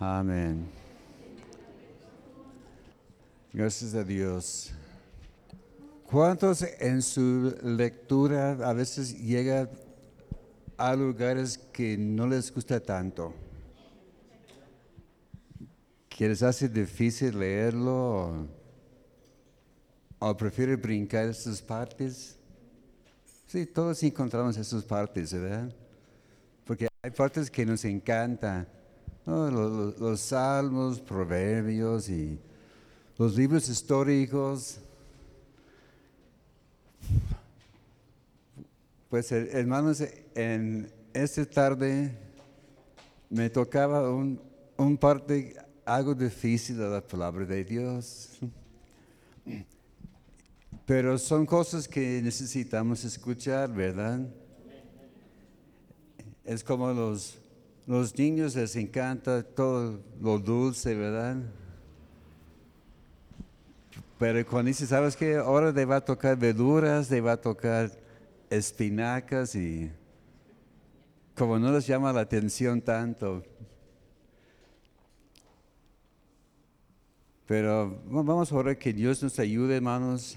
Amén. Gracias a Dios. ¿Cuántos en su lectura a veces llegan a lugares que no les gusta tanto? ¿Que les hace difícil leerlo o, prefiere brincar esas partes? Sí, todos encontramos esas partes, ¿verdad? Porque hay partes que nos encantan. ¿No? Los, los- los salmos, proverbios y los libros históricos. Pues her- hermanos, en esta tarde me tocaba un, un parte algo difícil de la palabra de Dios. Pero son cosas que necesitamos escuchar, ¿verdad? Es como los, los niños les encanta todo lo dulce, ¿verdad? Pero cuando dice, ¿sabes qué? Ahora te va a tocar verduras, te va a tocar espinacas y como no les llama la atención tanto. Pero va- vamos a orar que Dios nos ayude, hermanos.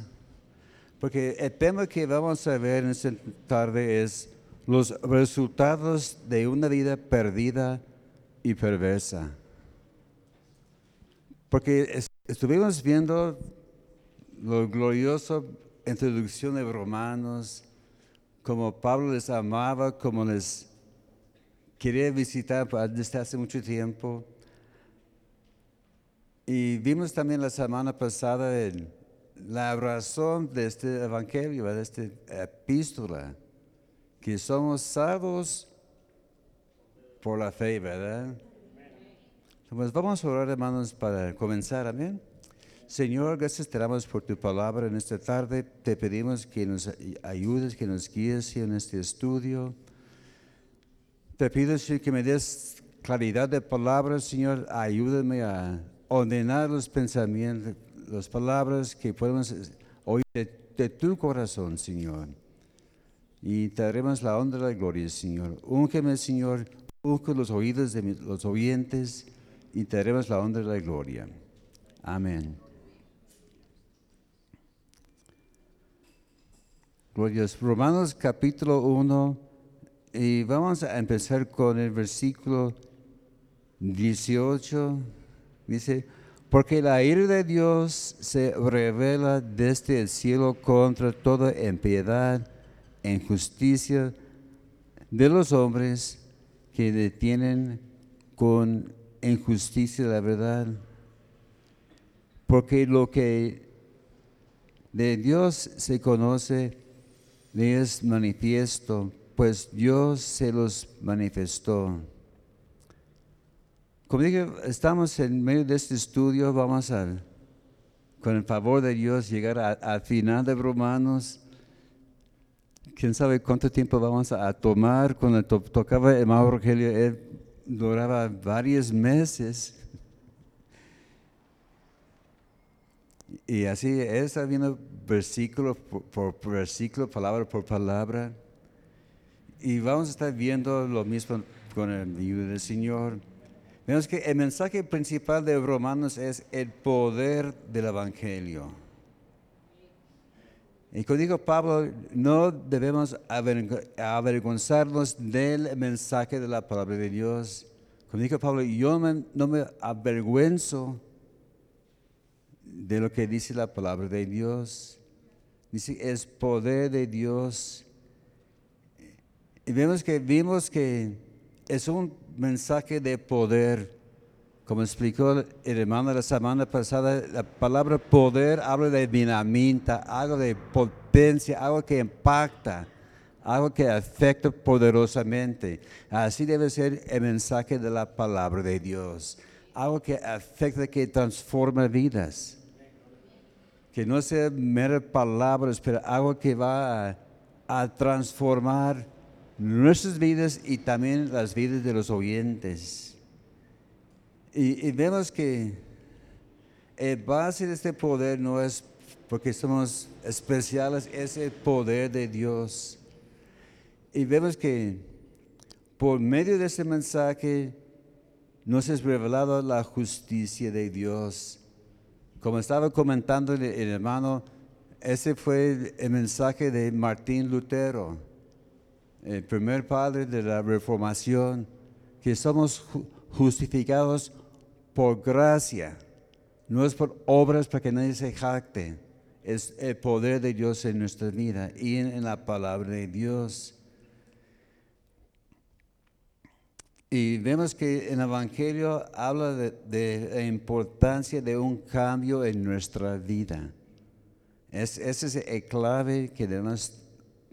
Porque el tema que vamos a ver en esta tarde es los resultados de una vida perdida y perversa. Porque es- estuvimos viendo lo glorioso introducción de Romanos, como Pablo les amaba, como les quería visitar desde hace mucho tiempo. Y vimos también la semana pasada la razón de este evangelio, de esta epístola, que somos salvos por la fe, ¿verdad? Pues vamos a orar, hermanos, para comenzar, amén. Señor, gracias te damos por tu palabra en esta tarde. Te pedimos que nos ayudes, que nos guíes en este estudio. Te pido, Señor, que me des claridad de palabras, Señor. Ayúdame a ordenar los pensamientos, las palabras que podemos oír de, de tu corazón, Señor. Y te daremos la honra y la gloria, Señor. Úngeme, Señor, unge los oídos de los oyentes y te daremos la honra y la gloria. Amén. Glorias. Romanos capítulo 1 y vamos a empezar con el versículo 18. Dice, porque la ira de Dios se revela desde el cielo contra toda impiedad e injusticia de los hombres que detienen con injusticia la verdad. Porque lo que de Dios se conoce le es manifiesto, pues Dios se los manifestó. Como dije, estamos en medio de este estudio, vamos a, con el favor de Dios, llegar al final de Romanos. Quién sabe cuánto tiempo vamos a, tomar. Cuando to- tocaba el hermano Rogelio, él duraba varios meses. Y así, él está viendo versículo por, por versículo, palabra por palabra. Y vamos a estar viendo lo mismo con el ayuda del Señor. Vemos que el mensaje principal de Romanos es el poder del Evangelio. Y como dijo Pablo, no debemos averg- avergonzarnos del mensaje de la palabra de Dios. Como dijo Pablo, yo no me avergüenzo de lo que dice la palabra de Dios. Dice, es poder de Dios. Y vemos que vimos que es un mensaje de poder. Como explicó el hermano la semana pasada, la palabra poder habla de dinamita, algo de potencia, algo que impacta, algo que afecta poderosamente. Así debe ser el mensaje de la palabra de Dios. Algo que afecta, que transforma vidas. Que no sea meras palabras, pero algo que va a, a transformar nuestras vidas y también las vidas de los oyentes. Y, vemos que el base de este poder no es porque somos especiales, es el poder de Dios. Y vemos que por medio de este mensaje nos es revelado la justicia de Dios. Como estaba comentando el, el hermano, ese fue el, mensaje de Martín Lutero, el primer padre de la reformación, que somos ju- justificados por gracia, no es por obras para que nadie se jacte, es el poder de Dios en nuestra vida y en, la palabra de Dios. Y vemos que en el Evangelio habla de, de la importancia de un cambio en nuestra vida. Es, ese es el clave que debemos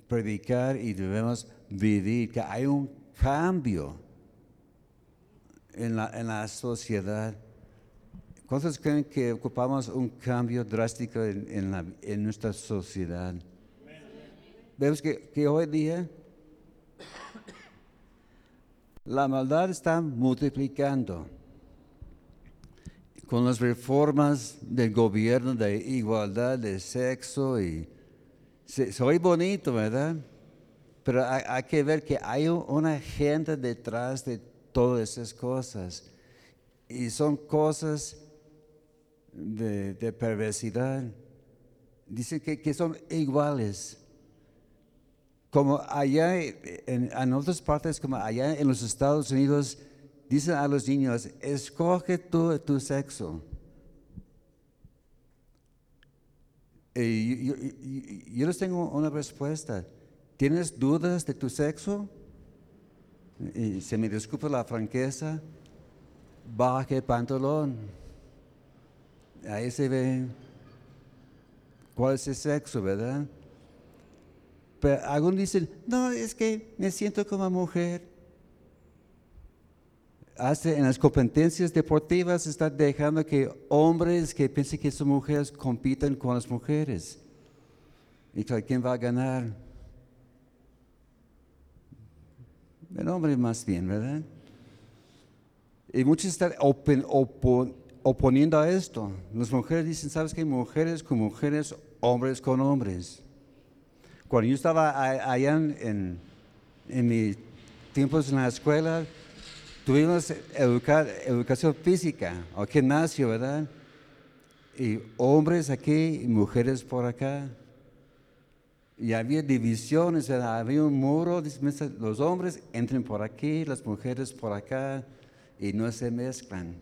predicar y debemos vivir, que hay un cambio en la, en la sociedad. ¿Cuántos creen que ocupamos un cambio drástico en, en nuestra sociedad? Vemos que, que hoy día la maldad está multiplicando. Con las reformas del gobierno de igualdad de sexo y se, oye bonito, ¿verdad? Pero hay, hay que ver que hay un- una agenda detrás de todas esas cosas. Y son cosas de, perversidad. Dicen que, que son iguales. Como allá en, otras partes, como allá en los Estados Unidos, dicen a los niños, escoge tú tu sexo. Y yo- yo- yo les tengo una respuesta. ¿Tienes dudas de tu sexo? Y se me disculpa la franqueza, baje pantalón. Ahí se ve cuál es el sexo, ¿verdad? Pero algunos dicen, no, es que me siento como mujer. Hasta en las competencias deportivas está dejando que hombres que piensan que son mujeres compitan con las mujeres. Y claro, ¿quién va a ganar? El hombre más bien, ¿verdad? Y muchos están oponiendo a esto. Las mujeres dicen, ¿sabes qué? Mujeres con mujeres, hombres con hombres. Cuando yo estaba allá en, en, mis tiempos en la escuela, tuvimos educa- educación física o gimnasio, ¿verdad? Y hombres aquí y mujeres por acá. Y había divisiones, había un muro, dice, "Mister, los hombres entren por aquí, las mujeres por acá, y no se mezclan.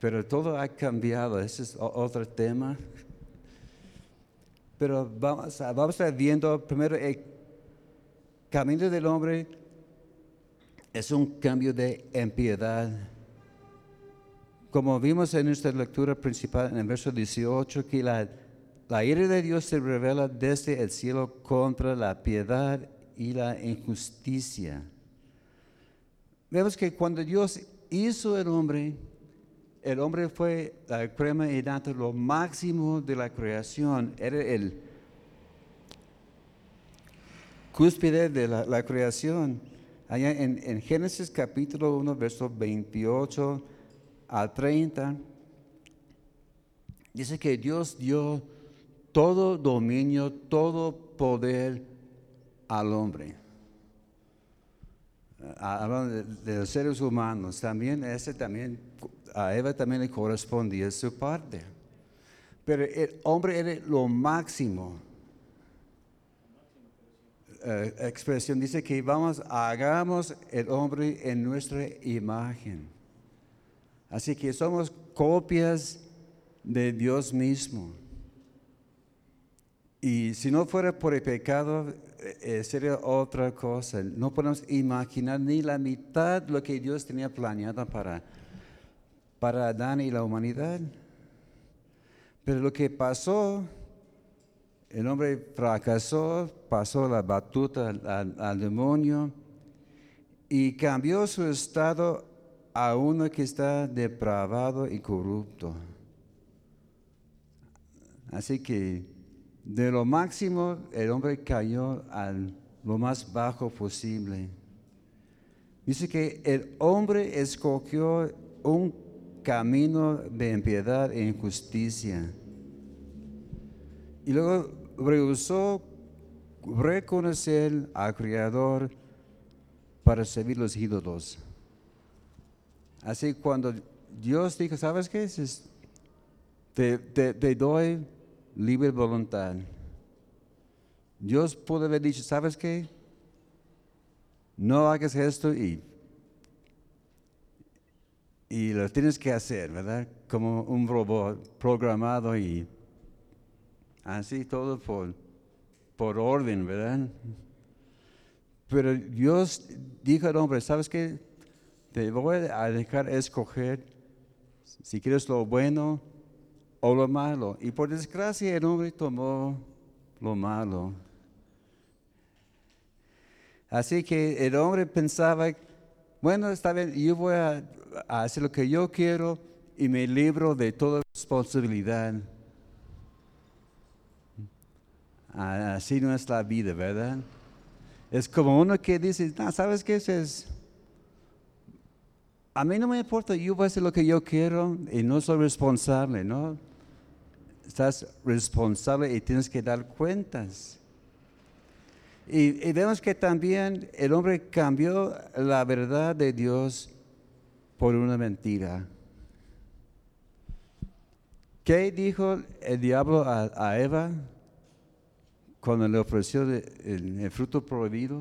Pero todo ha cambiado, ese es otro tema. Pero vamos a, vamos a primero el camino del hombre es un cambio de impiedad. Como vimos en nuestra lectura principal en el verso 18, que la, la ira de Dios se revela desde el cielo contra la piedad y la injusticia. Vemos que cuando Dios hizo el hombre, el hombre fue la crema y nata, lo máximo de la creación, era el cúspide de la, creación. Allá en, en Génesis capítulo 1, verso 28 al 30, dice que Dios dio todo dominio, todo poder al hombre. Ah, Hablando de, de los seres humanos, también ese también, a Eva también le correspondía su parte. Pero el hombre era lo máximo eh, expresión dice que vamos, hagamos el hombre en nuestra imagen. Así que somos copias de Dios mismo. Y si no fuera por el pecado, eh, eh, sería otra cosa. No podemos imaginar ni la mitad lo que Dios tenía planeado para, para Adán y la humanidad. Pero lo que pasó el hombre fracasó, pasó la batuta al demonio y cambió su estado a uno que está depravado y corrupto. Así que de lo máximo el hombre cayó a lo más bajo posible. Dice que el hombre escogió un camino de impiedad e injusticia. Y luego rehusó reconocer al Creador para servir los ídolos. Así cuando Dios dijo, ¿sabes qué? Te- te doy libre voluntad. Dios pudo haber dicho, ¿sabes qué? No hagas esto y, y lo tienes que hacer, ¿verdad? Como un robot programado y así todo por, por orden, ¿verdad? Pero Dios dijo al hombre, ¿sabes qué? Te voy a dejar escoger si quieres lo bueno o lo malo. Y por desgracia el hombre tomó lo malo. Así que el hombre pensaba, bueno, está bien, yo voy a, hacer lo que yo quiero y me libro de toda responsabilidad. Ah, Así no es la vida, ¿verdad? Es como uno que dice, no, ¿sabes qué? Es, a mí no me importa, yo voy a hacer lo que yo quiero y no soy responsable, ¿no? Estás responsable y tienes que dar cuentas. Y, vemos que también el hombre cambió la verdad de Dios por una mentira. ¿Qué dijo el diablo a, Eva cuando le ofreció el fruto prohibido?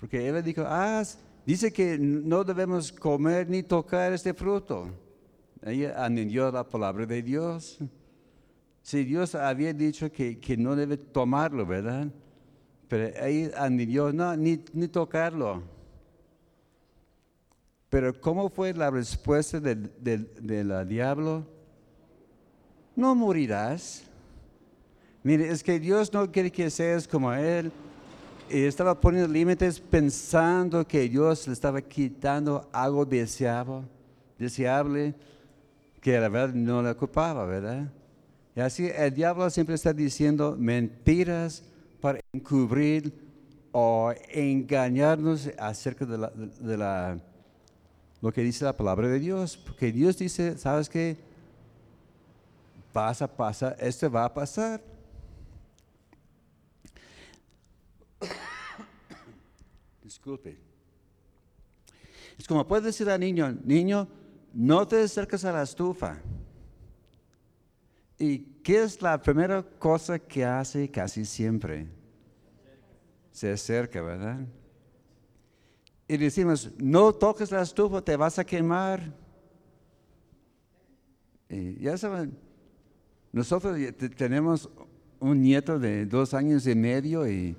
Porque Eva dijo, ah, dice que no debemos comer ni tocar este fruto. Ella anilló la palabra de Dios. Si Dios había dicho que, que no debe tomarlo, ¿verdad? Pero ella anilló, no, ni, ni tocarlo. Pero ¿cómo fue la respuesta del, del, del diablo? No morirás. Mire, es que Dios no quiere que seas como Él. Y estaba poniendo límites pensando que Dios le estaba quitando algo deseable, deseable que la verdad no le ocupaba, ¿verdad? Y así el diablo siempre está diciendo mentiras para encubrir o engañarnos acerca de, la, de la- lo que dice la palabra de Dios. Porque Dios dice, ¿sabes qué? Pasa, pasa, esto va a pasar. Disculpe. Es como puede decir al niño, niño, no te acerques a la estufa. ¿Y qué es la primera cosa que hace casi siempre? Se acerca, ¿verdad? Y decimos, no toques la estufa, te vas a quemar. Ya saben, nosotros tenemos un nieto de dos años y medio y,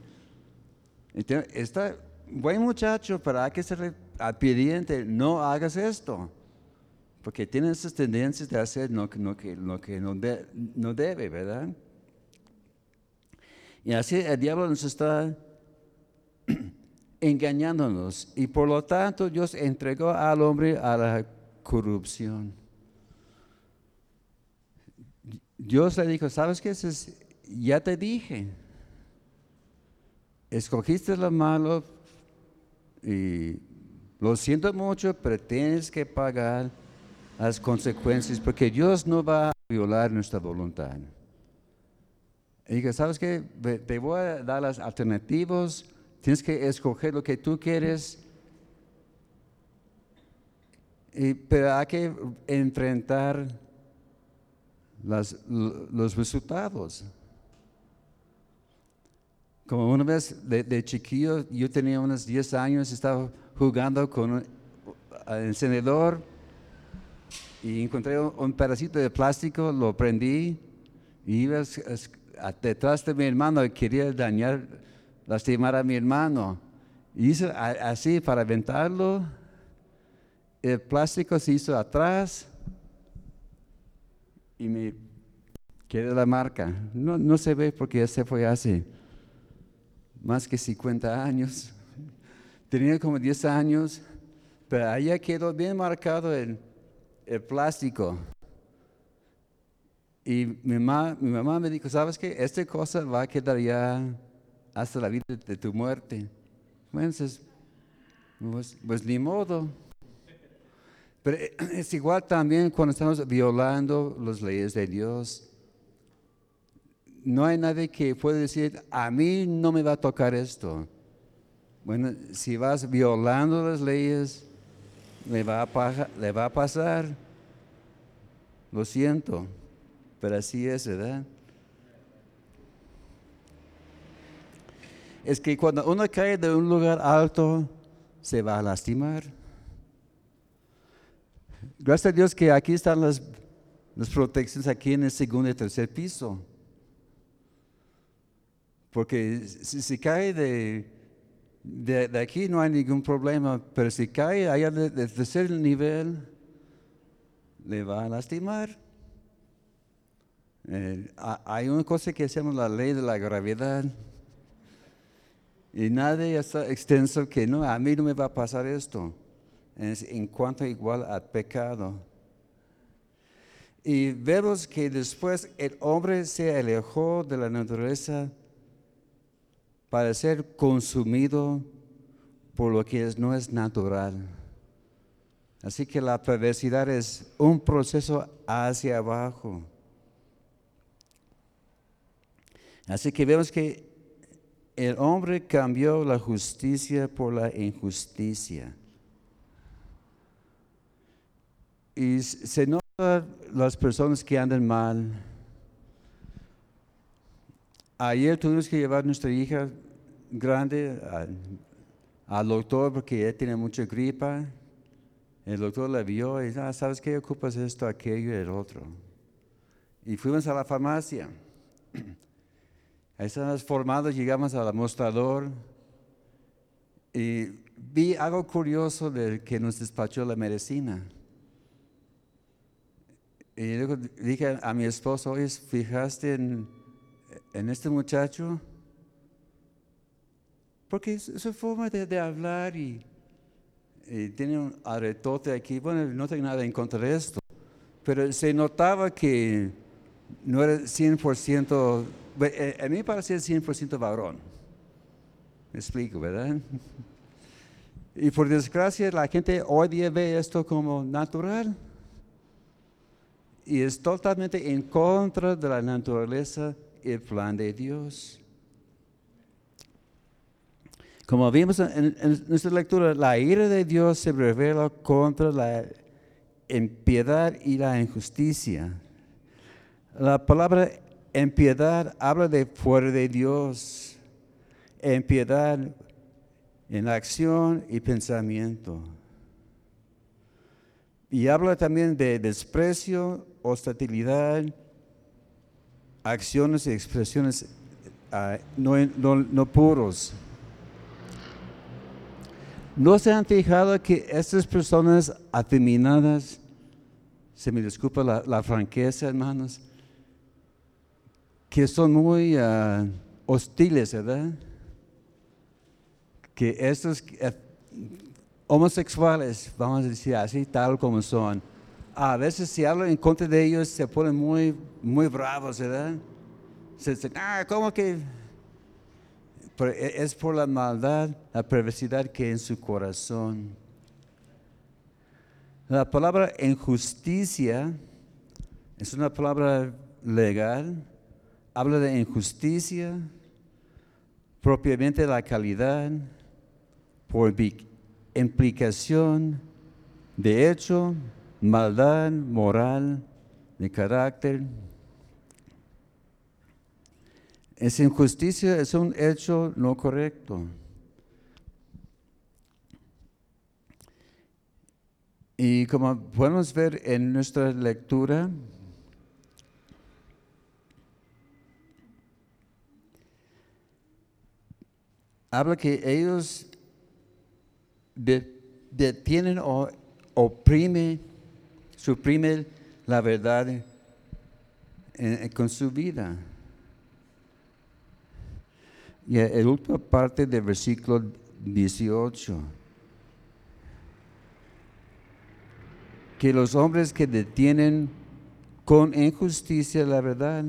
está buen muchacho, pero hay que ser obediente, no hagas esto, porque tiene esas tendencias de hacer lo que no, que, lo que no, de- no debe, ¿verdad? Y así el diablo nos está engañándonos y por lo tanto Dios entregó al hombre a la corrupción. Dios le dijo, ¿sabes qué? Ya te dije, escogiste lo malo y lo siento mucho, pero tienes que pagar las consecuencias porque Dios no va a violar nuestra voluntad. Y dije, ¿sabes qué? Te voy a dar las alternativas, tienes que escoger lo que tú quieres, y- pero hay que enfrentar los resultados. Como una vez de, chiquillo, yo tenía unos 10 años, estaba jugando con un encendedor y encontré un, pedacito de plástico, lo prendí y iba detrás de mi hermano y quería dañar, lastimar a mi hermano. Y a- así para aventarlo, el plástico se hizo atrás y me quedó la marca. No, no se ve porque ya se fue hace más que 50 años. Tenía como 10 años, pero allá quedó bien marcado el, el plástico. Y mi, ma- mi mamá me dijo, ¿sabes qué? Esta cosa va a quedar ya hasta la vida de tu muerte. Entonces, pues, pues ni modo. Pero eh, es igual también cuando estamos violando las leyes de Dios. No hay nadie que pueda decir, a mí no me va a tocar esto. Bueno, si vas violando las leyes le va a, pasar. Lo siento, pero así es, ¿verdad? Es que cuando uno cae de un lugar alto, se va a lastimar. Gracias a Dios que aquí están las, las protecciones aquí en el segundo y tercer piso. Porque si se cae de, de, de aquí no hay ningún problema, pero si cae allá de- del tercer nivel, le va a lastimar. Eh, ha- hay una cosa que llama la ley de la gravedad. Y nadie está extenso que no, a mí no me va a pasar esto. Es en cuanto igual al pecado. Y vemos que después el hombre se alejó de la naturaleza para ser consumido por lo que es- no es natural. Así que la perversidad es un proceso hacia abajo. Así que vemos que el hombre cambió la justicia por la injusticia. Y se nota las personas que andan mal. Ayer tuvimos que llevar a nuestra hija grande al, doctor porque ella tiene mucha gripa. El doctor la vio y dice, ah, ¿sabes qué? Ocupas esto, aquello y el otro. Y fuimos a la farmacia. Ahí estábamos formados, llegamos al mostrador y vi algo curioso del que nos despachó la medicina. Y dije a mi esposo, oye, ¿fijaste en, en este muchacho? Porque su, forma de, hablar y, tiene un aretote aquí, bueno, no tengo nada en contra de esto, pero se notaba que no era 100%, ve- eh, a mí parecía 100% varón. Me explico, ¿verdad? Y por desgracia la gente hoy día ve esto como natural y es totalmente en contra de la naturaleza el plan de Dios. Como vimos en, nuestra lectura, la ira de Dios se revela contra la impiedad y la injusticia. La palabra impiedad habla de fuera de Dios. Impiedad en acción y pensamiento. Y habla también de desprecio, hostilidad, acciones y expresiones ah, no, no- no puros. ¿No se han fijado que estas personas afeminadas, se me disculpa la, franqueza, hermanos, que son muy ah, hostiles, ¿verdad? Que estos eh, homosexuales, vamos a decir así, tal como son, a veces si hablan en contra de ellos se ponen muy, muy bravos, ¿verdad? Se dicen, ah, ¿cómo que? E- es por la maldad, la perversidad que hay en su corazón. La palabra injusticia es una palabra legal, habla de injusticia, propiamente la calidad, por implicación de hecho, maldad moral, de carácter. Esa injusticia es un hecho no correcto. Y como podemos ver en nuestra lectura, habla que ellos de- detienen o oprimen, suprimen la verdad en- con su vida. Y la última parte del versículo 18. Que los hombres que detienen con injusticia la verdad.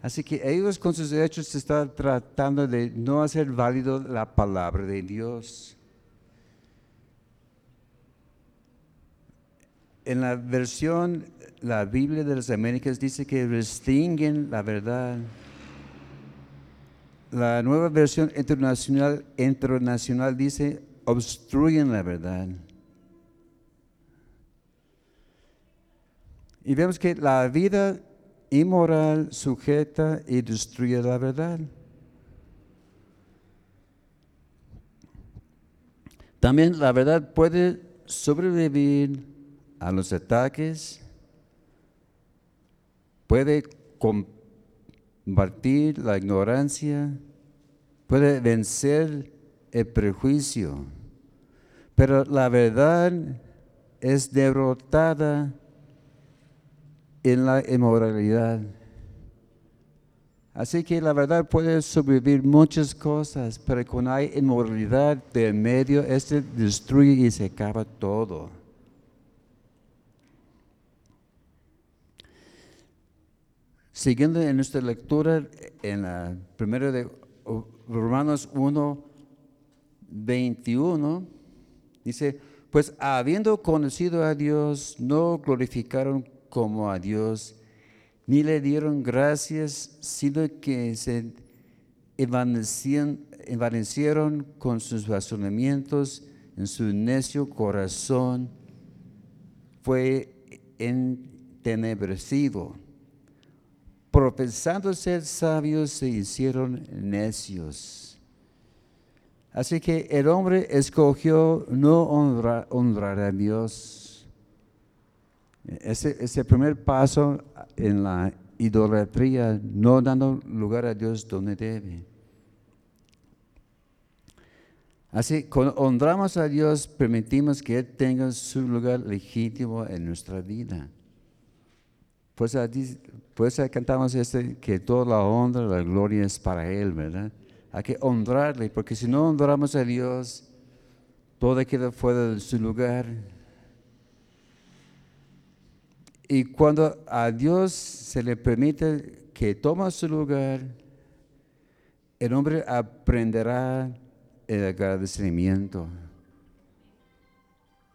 Así que ellos con sus hechos están tratando de no hacer válido la palabra de Dios. En la versión, la Biblia de las Américas dice que restringen la verdad. La nueva versión internacional, internacional dice obstruyen la verdad. Y vemos que la vida inmoral sujeta y destruye la verdad. También la verdad puede sobrevivir a los ataques, puede combatir la ignorancia, puede vencer el prejuicio, pero la verdad es derrotada en la inmoralidad. Así que la verdad puede sobrevivir muchas cosas, pero cuando hay inmoralidad de medio, este destruye y se acaba todo. Siguiendo en nuestra lectura en la primera de Romanos 1, 21, dice, pues habiendo conocido a Dios, no glorificaron como a Dios, ni le dieron gracias, sino que se envanecieron con sus razonamientos en su necio corazón, fue entenebrecido. Profesando ser sabios, se hicieron necios. Así que el hombre escogió no honrar a Dios ese, ese primer paso en la idolatría, no dando lugar a Dios donde debe. Así, cuando honramos a Dios, permitimos que Él tenga su lugar legítimo en nuestra vida. Pues, pues cantamos este, que toda la honra, la gloria es para Él, ¿verdad? Hay que honrarle, porque si no honramos a Dios, todo queda fuera de su lugar y cuando a Dios se le permite que tome su lugar, el hombre aprenderá el agradecimiento.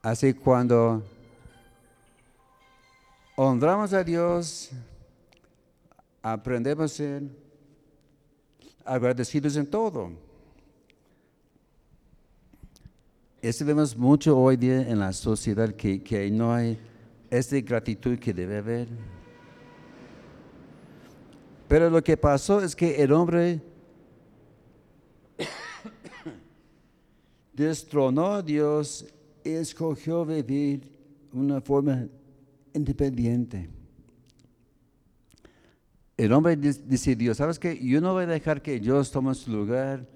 Así cuando honramos a Dios, aprendemos a ser agradecidos en todo. Eso vemos mucho hoy día en la sociedad que, que no hay es de gratitud que debe haber. Pero lo que pasó es que el hombre destronó a Dios y escogió vivir una forma independiente. El hombre decidió, ¿sabes qué? Yo no voy a dejar que Dios tome su lugar,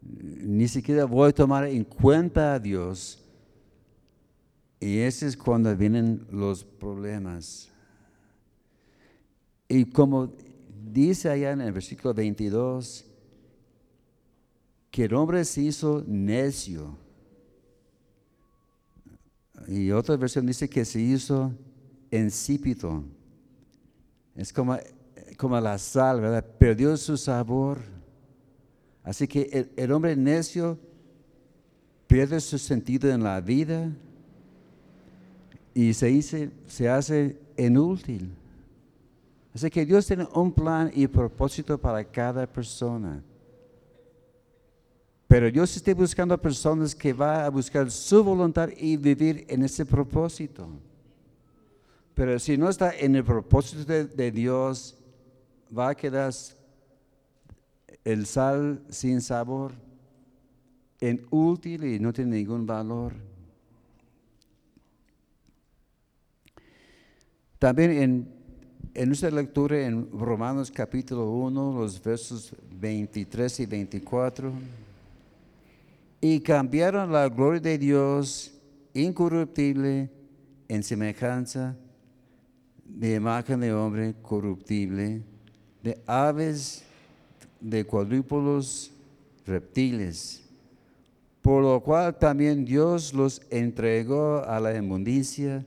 ni siquiera voy a tomar en cuenta a Dios y ese es cuando vienen los problemas. Y como dice allá en el versículo 22, que el hombre se hizo necio. Y otra versión dice que se hizo insípido. Es como, como la sal, ¿verdad? Perdió su sabor. Así que el, el hombre necio pierde su sentido en la vida y se, se hace inútil. Así que Dios tiene un plan y propósito para cada persona. Pero Dios está buscando a personas que van a buscar su voluntad y vivir en ese propósito. Pero si no está en el propósito de, Dios, va a quedar el sal sin sabor, inútil y no tiene ningún valor. También en, en nuestra lectura en Romanos capítulo 1, los versos 23 y 24, y cambiaron la gloria de Dios incorruptible en semejanza de imagen de hombre corruptible, de aves, de cuadrúpodos, reptiles, por lo cual también Dios los entregó a la inmundicia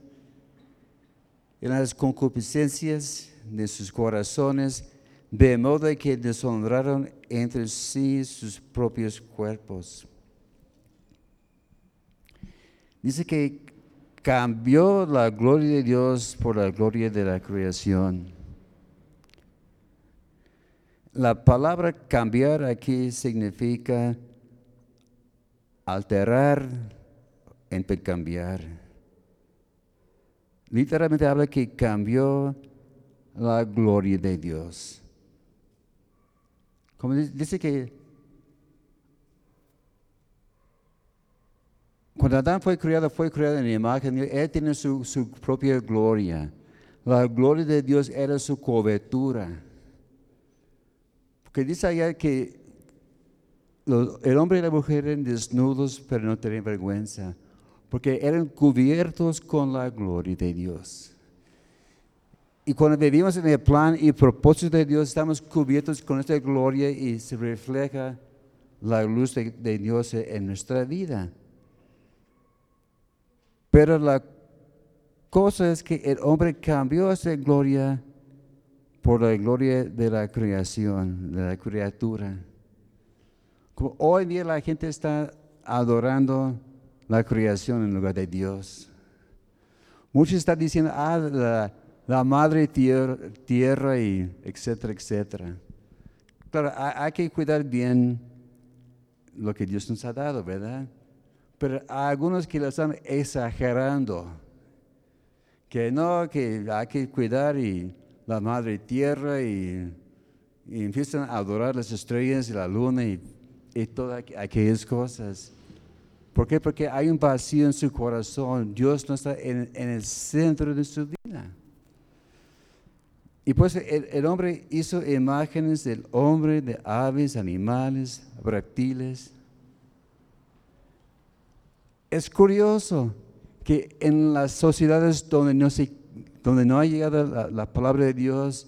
en las concupiscencias de sus corazones, de modo que deshonraron entre sí sus propios cuerpos. Dice que cambió la gloria de Dios por la gloria de la creación. La palabra cambiar aquí significa alterar, cambiar literalmente habla que cambió la gloria de Dios. Como dice que cuando Adán fue creado, fue creado en la imagen, él tiene su, propia gloria. La gloria de Dios era su cobertura. Porque dice allá que el hombre y la mujer eran desnudos, pero no tenían vergüenza, porque eran cubiertos con la gloria de Dios. Y cuando vivimos en el plan y propósito de Dios, estamos cubiertos con esta gloria y se refleja la luz de, de Dios en nuestra vida. Pero la cosa es que el hombre cambió esa gloria por la gloria de la creación, de la criatura. Como hoy en día la gente está adorando la creación en lugar de Dios. Muchos están diciendo, ah, la, madre tierra, tierra, y etcétera, etcétera. Claro, hay, que cuidar bien lo que Dios nos ha dado, ¿verdad? Pero hay algunos que lo están exagerando. Que no, que hay que cuidar y la madre tierra y, empiezan a adorar las estrellas y la luna y, todas aquellas cosas. ¿Por qué? Porque hay un vacío en su corazón. Dios no está en, el centro de su vida. Y pues el, el, hombre hizo imágenes del hombre, de aves, animales, reptiles. Es curioso que en las sociedades donde no se donde no ha llegado la, palabra de Dios,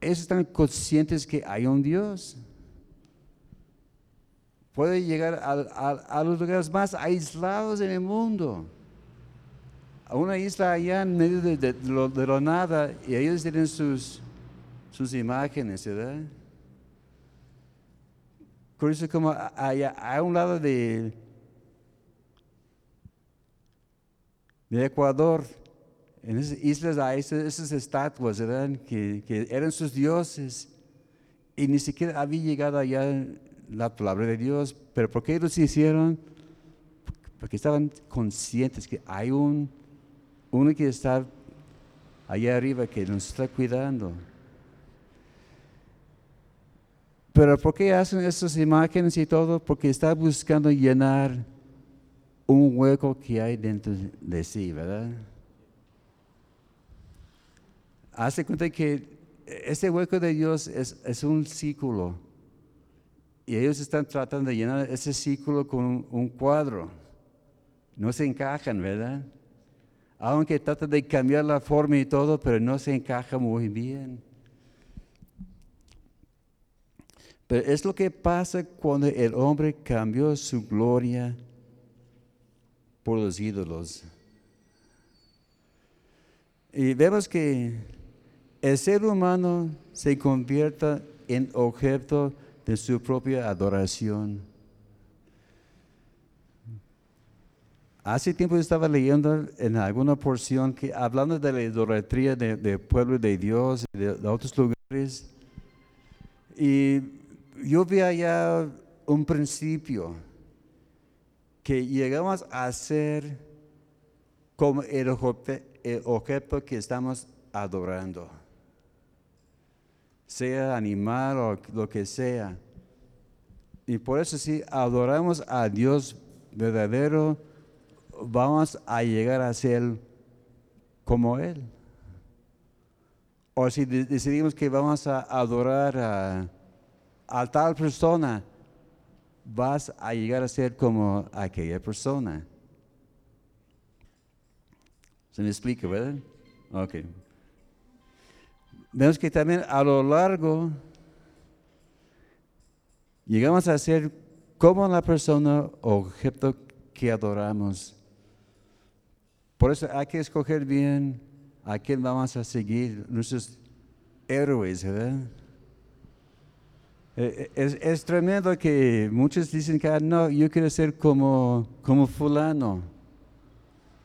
ellos están conscientes que hay un Dios. Puede llegar a, los lugares más aislados en el mundo. A una isla allá en medio de, lo, nada y ellos tienen sus, sus imágenes, ¿verdad? Curioso como allá, a un lado de, de Ecuador, en esas islas hay esas, estatuas, ¿verdad? Que, eran sus dioses. Y ni siquiera había llegado allá la palabra de Dios. Pero ¿por qué ellos hicieron? Porque estaban conscientes que hay un, uno que está allá arriba que nos está cuidando. Pero ¿por qué hacen esas imágenes y todo? Porque está buscando llenar un hueco que hay dentro de sí, ¿verdad? hace cuenta que ese hueco de Dios es, un círculo. Y ellos están tratando de llenar ese círculo con un, cuadro. No se encajan, ¿verdad? Aunque tratan de cambiar la forma y todo, pero no se encaja muy bien. Pero es lo que pasa cuando el hombre cambió su gloria por los ídolos. Y vemos que el ser humano se convierta en objeto de su propia adoración. Hace tiempo estaba leyendo en alguna porción que hablando de la idolatría del pueblo de Dios de, de, otros lugares, y yo vi allá un principio que llegamos a ser como el objeto que estamos adorando sea animal o lo que sea. Y por eso si adoramos a Dios verdadero, vamos a llegar a ser como Él. O si decidimos que vamos a adorar a, a tal persona, vas a llegar a ser como aquella persona. ¿Se me explica, verdad? Ok. Vemos que también a lo largo llegamos a ser como la persona objeto que adoramos. Por eso hay que escoger bien a quién vamos a seguir, nuestros héroes, ¿verdad? Eh, eh, es, tremendo que muchos dicen que ah, no, yo quiero ser como, como fulano,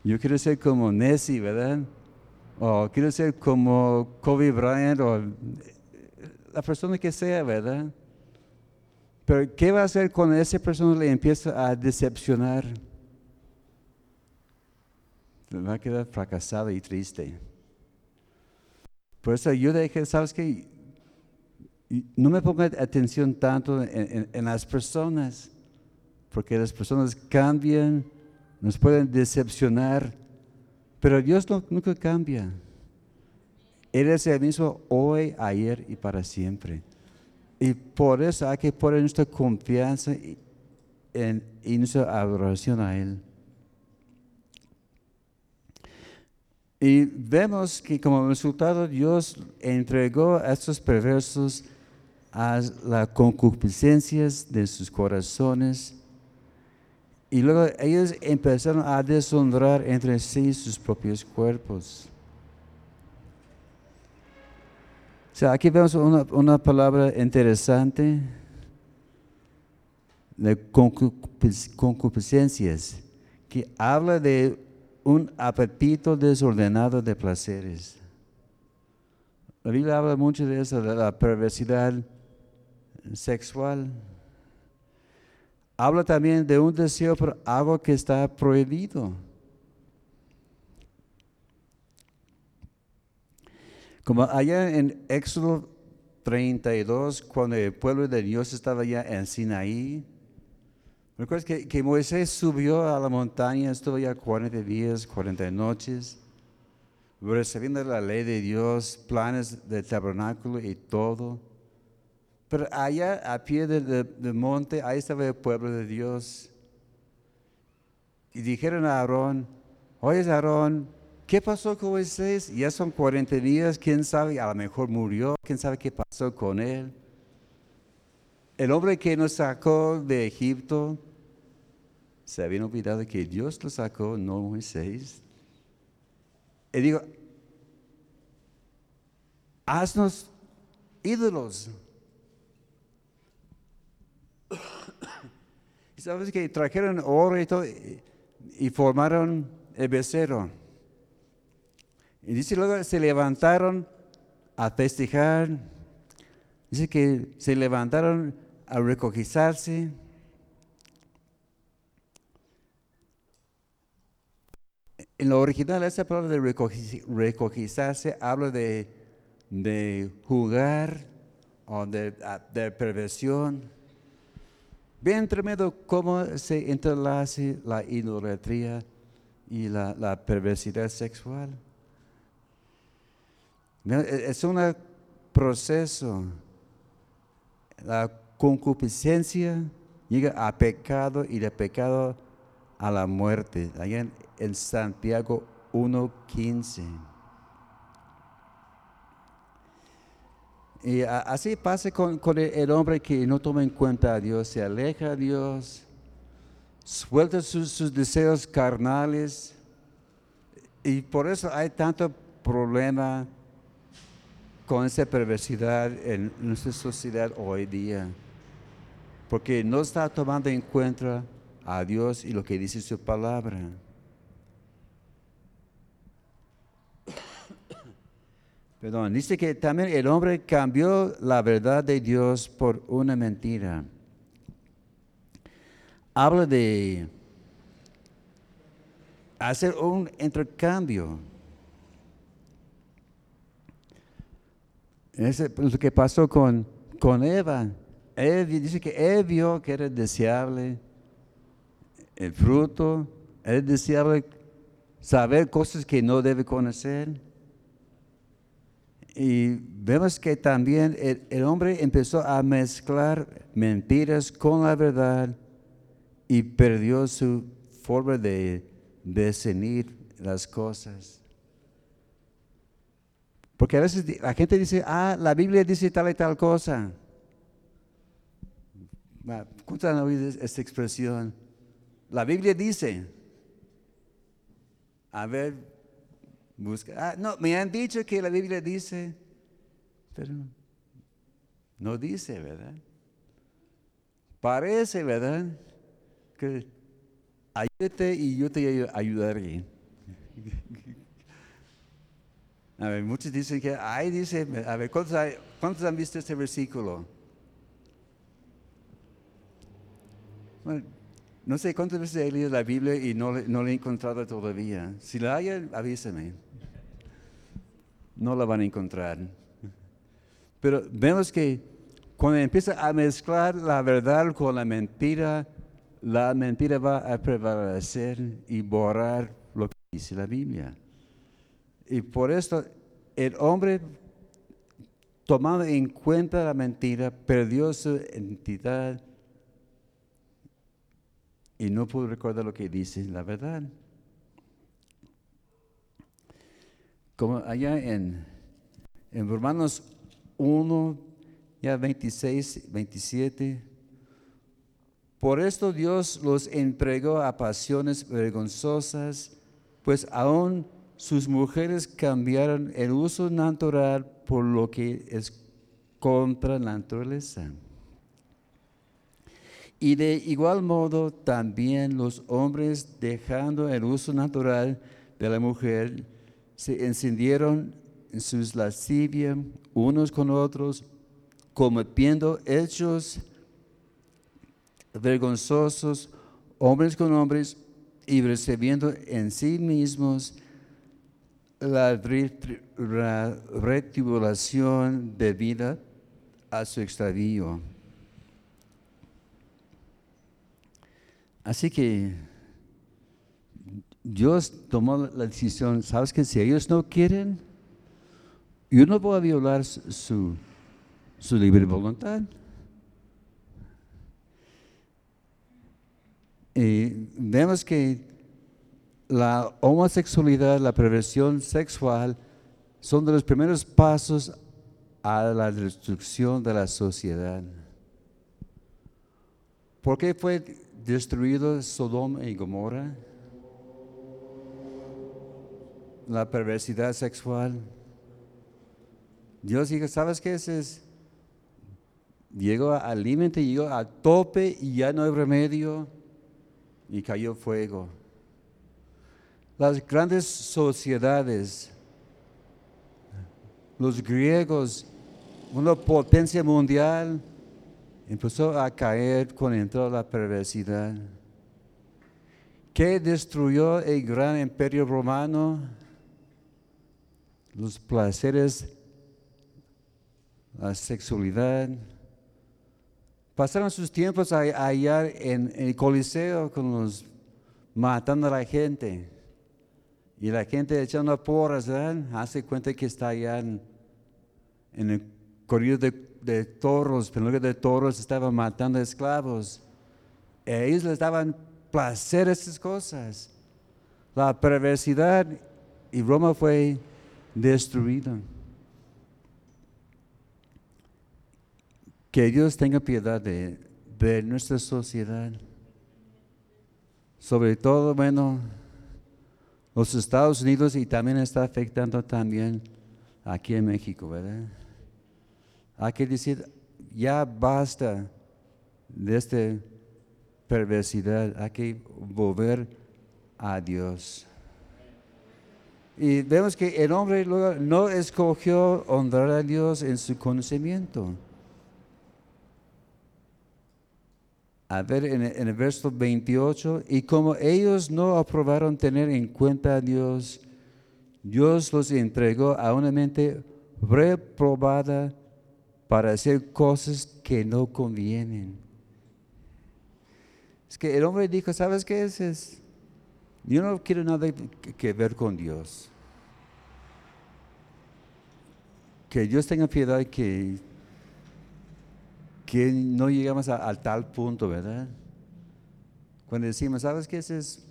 yo quiero ser como Nessie, ¿verdad? o quiero ser como Kobe Bryant o la persona que sea, ¿verdad? Pero ¿qué va a hacer cuando esa persona le empieza a decepcionar? va a quedar fracasado y triste. Por eso yo dije, ¿sabes qué? No me ponga atención tanto en, las personas, porque las personas cambian, nos pueden decepcionar, pero Dios nunca cambia. Él es el mismo hoy, ayer y para siempre. Y por eso hay que poner nuestra confianza en, y nuestra adoración a Él. Y vemos que como resultado Dios entregó a estos perversos a las concupiscencias de sus corazones. Y luego ellos empezaron a deshonrar entre sí sus propios cuerpos. O sea, aquí vemos una, una palabra interesante de concupiscencias, que habla de un apetito desordenado de placeres. La Biblia habla mucho de eso, de la perversidad sexual. Habla también de un deseo por algo que está prohibido. Como allá en Éxodo 32, cuando el pueblo de Dios estaba ya en Sinaí, Recuerdas que, que, Moisés subió a la montaña, estuvo ya 40 días, 40 noches, recibiendo la ley de Dios, planes del tabernáculo y todo. Pero allá a pie del monte, ahí estaba el pueblo de Dios. Y dijeron a Aarón, oye Aarón, ¿qué pasó con Moisés? Ya son 40 días, quién sabe, a lo mejor murió, quién sabe qué pasó con él. El hombre que nos sacó de Egipto, se habían olvidado que Dios lo sacó, no Moisés. Y digo, haznos ídolos. Sabes que trajeron oro y todo y, formaron el becerro. Y dice luego se levantaron a festejar. Dice que se levantaron a recogizarse En lo original, esa palabra de recogizarse habla de, jugar o de, perversión. Bien tremendo cómo se entrelace la idolatría y la, perversidad sexual. E, es un proceso. La concupiscencia llega a pecado y de pecado a la muerte. Allá en, Santiago 1.15. Y así pasa con, el hombre que no toma en cuenta a Dios, se aleja a Dios, suelta sus, deseos carnales. Y por eso hay tanto problema con esa perversidad en nuestra sociedad hoy día. Porque no está tomando en cuenta a Dios y lo que dice su palabra. Perdón, dice que también el hombre cambió la verdad de Dios por una mentira. Habla de hacer un intercambio. Ese es lo que pasó con, con Eva. dice que él vio que era deseable el fruto, es deseable saber cosas que no debe conocer. Y vemos que también el, hombre empezó a mezclar mentiras con la verdad y perdió su forma de discernir las cosas. Porque a veces la gente dice, ah, la Biblia dice tal y tal cosa. ¿Cuántos han oído esta expresión? La Biblia dice, a ver, busca. Ah, no, me han dicho que la Biblia dice, pero no dice, ¿verdad? Parece, ¿verdad? Que ayúdate y yo te ayudaré. A ver, muchos dicen que, ay, dice, a ver, ¿cuántos, ¿cuántos han visto este versículo? Bueno, No sé cuántas veces he leído la Biblia y no, no la he encontrado todavía. Si la hay, avísame. No la van a encontrar. Pero vemos que cuando empieza a mezclar la verdad con la mentira, la mentira va a prevalecer y borrar lo que dice la Biblia. Y por esto el hombre, tomando en cuenta la mentira, perdió su entidad y no pudo recordar lo que dice la verdad. Como allá en, en Romanos 1, ya 26, 27. Por esto Dios los entregó a pasiones vergonzosas, pues aún sus mujeres cambiaron el uso natural por lo que es contra la naturaleza. Y de igual modo también los hombres, dejando el uso natural de la mujer, se encendieron en sus lascivias unos con otros, cometiendo hechos vergonzosos, hombres con hombres, y recibiendo en sí mismos la retri- la retribución debida a su extravío. Así que Dios tomó la decisión, sabes que si ellos no quieren, yo no voy a violar su, su, libre voluntad. Y vemos que la homosexualidad, la perversión sexual, son de los primeros pasos a la destrucción de la sociedad. ¿Por qué fue destruido Sodoma y Gomorra? La perversidad sexual. Dios dijo, ¿sabes qué es? es? Llegó al límite, llegó a tope y ya no hay remedio y cayó fuego. Las grandes sociedades, los griegos, una potencia mundial, empezó a caer con entró la perversidad. ¿Qué destruyó el gran imperio romano? Los placeres, la sexualidad. Pasaron sus tiempos a- en el Coliseo con los matando a la gente. Y la gente echando porras, ¿verdad? Hace cuenta que está allá en, en el corrido de, toros, pero en lugar de toros estaban matando esclavos. Ellos les daban placer esas cosas. La perversidad y Roma fue destruida. Que Dios tenga piedad de, de nuestra sociedad. Sobre todo, bueno, los Estados Unidos y también está afectando también aquí en México, ¿verdad? Hay que decir, ya basta de esta perversidad, hay que volver a Dios. Y vemos que el hombre no escogió honrar a Dios en su conocimiento. A ver, en el, en el verso 28, y como ellos no aprobaron tener en cuenta a Dios, Dios los entregó a una mente reprobada para hacer cosas que no convienen. Es que el hombre dijo, ¿sabes qué es? es yo no quiero nada que, ver con Dios. Que Dios tenga piedad que que no llegamos a, tal punto, ¿verdad? Cuando decimos, ¿sabes qué es? es?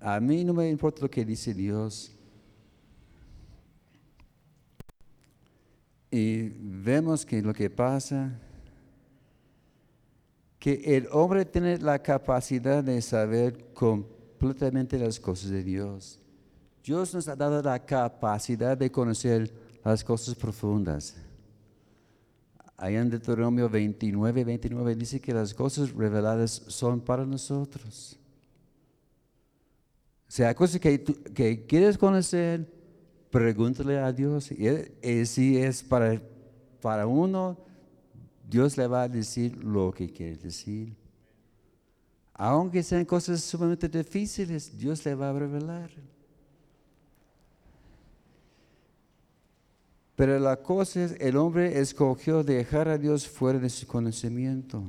A mí no me importa lo que dice Dios. Y vemos que lo que pasa, que el hombre tiene la capacidad de saber completamente las cosas de Dios. Dios nos ha dado la capacidad de conocer las cosas profundas. Allá en Deuteronomio 29, 29 dice que las cosas reveladas son para nosotros. O sea, cosas que, tú- quieres conocer, pregúntale a Dios. Y, y si es para, para uno, Dios le va a decir lo que quiere decir. Aunque sean cosas sumamente difíciles, Dios le va a revelar. Pero la cosa es, el hombre escogió dejar a Dios fuera de su conocimiento.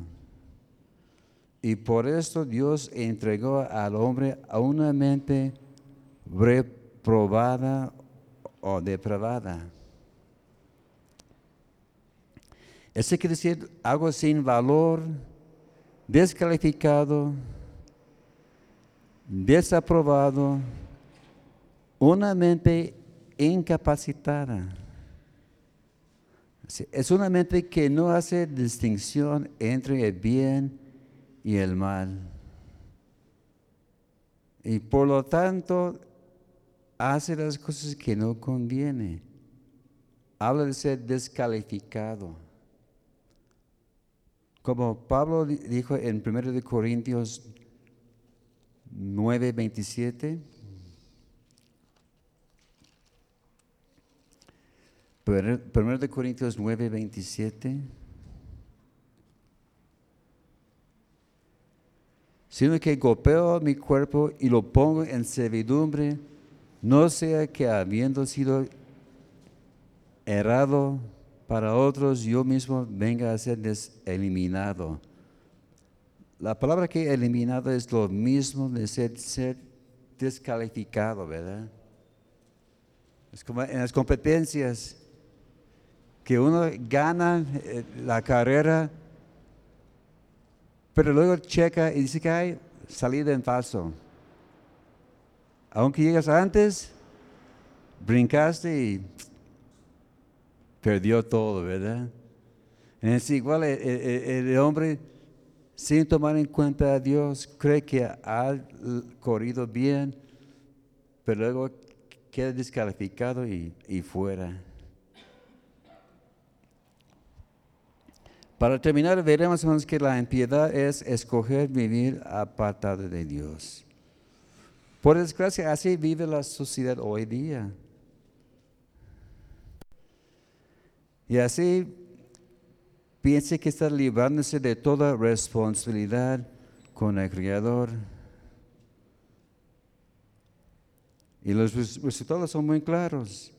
Y por esto Dios entregó al hombre a una mente reprobada o depravada. Eso quiere decir algo sin valor, descalificado, desaprobado, una mente incapacitada. Es una mente que no hace distinción entre el bien y el mal. Y por lo tanto, hace las cosas que no conviene. Habla de ser descalificado. Como Pablo dijo en 1 Corintios 9, 27. Primero de Corintios 9, 27. Sino que golpeo mi cuerpo y lo pongo en servidumbre, no sea que habiendo sido errado para otros, yo mismo venga a ser eliminado. La palabra que eliminado es lo mismo de ser, ser descalificado, ¿verdad? Es como en las competencias que uno gana eh, la carrera, pero luego checa y dice que hay salida en falso. Aunque llegas antes, brincaste y perdió todo, ¿verdad? Es igual el, hombre, sin tomar en cuenta a Dios, cree que ha corrido bien, pero luego queda descalificado y, y fuera. Para terminar, veremos que la impiedad es escoger vivir apartado de Dios. Por desgracia, así vive la sociedad hoy día. Y así piense que está librándose de toda responsabilidad con el Creador. Y los resultados son muy claros.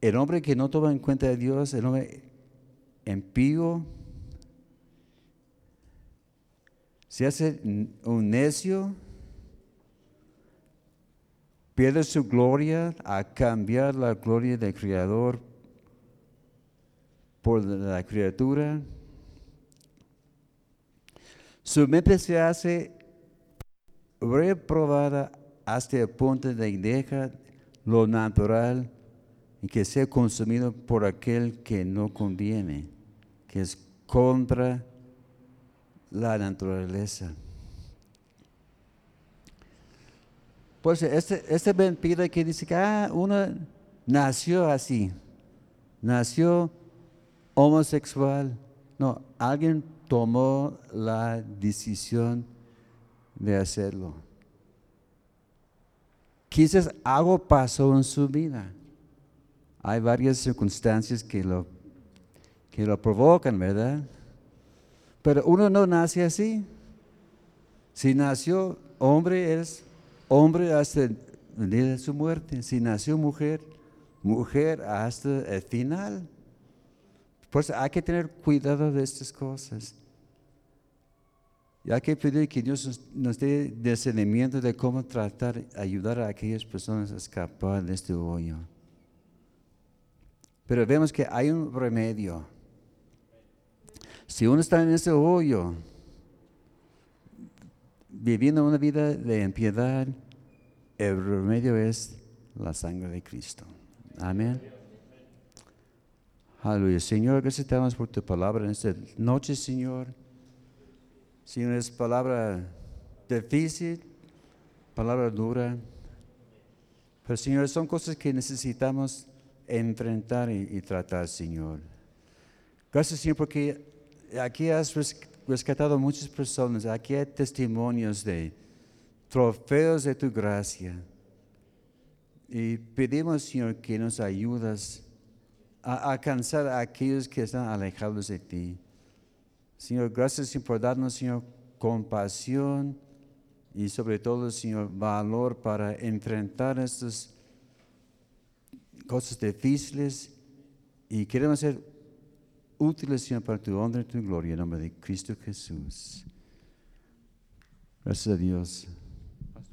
El hombre que no toma en cuenta a Dios, el hombre impío, se hace un necio, pierde su gloria a cambiar la gloria del Creador por la criatura. Su mente se hace reprobada hasta el punto de dejar lo natural y que sea consumido por aquel que no conviene, que es contra la naturaleza. Pues este, este pide que dice que ah, uno nació así, nació homosexual. No, alguien tomó la decisión de hacerlo. Quizás algo pasó en su vida. Hay varias circunstancias que lo, que lo provocan, ¿verdad? Pero uno no nace así. Si nació hombre, es hombre hasta el día de su muerte. Si nació mujer, mujer hasta el final. Pues hay que tener cuidado de estas cosas. Y hay que pedir que Dios nos dé discernimiento de cómo tratar, ayudar a aquellas personas a escapar de este hoyo. Pero vemos que hay un remedio. Si uno está en ese hoyo, viviendo una vida de impiedad, el remedio es la sangre de Cristo. Amén. Aleluya. Señor, gracias te damos por tu palabra en esta noche, Señor. Señor, es palabra difícil, palabra dura. Pero, Señor, son cosas que necesitamos enfrentar y, tratar, Señor. Gracias, Señor, porque aquí has rescatado muchas personas. Aquí hay testimonios de trofeos de tu gracia. Y pedimos, Señor, que nos ayudas a alcanzar a aquellos que están alejados de ti. Señor, gracias por darnos, Señor, compasión y sobre todo, Señor, valor para enfrentar estas cosas difíciles y queremos ser útiles, Señor, para tu honra y tu gloria en nombre de Cristo Jesús. Gracias a Dios.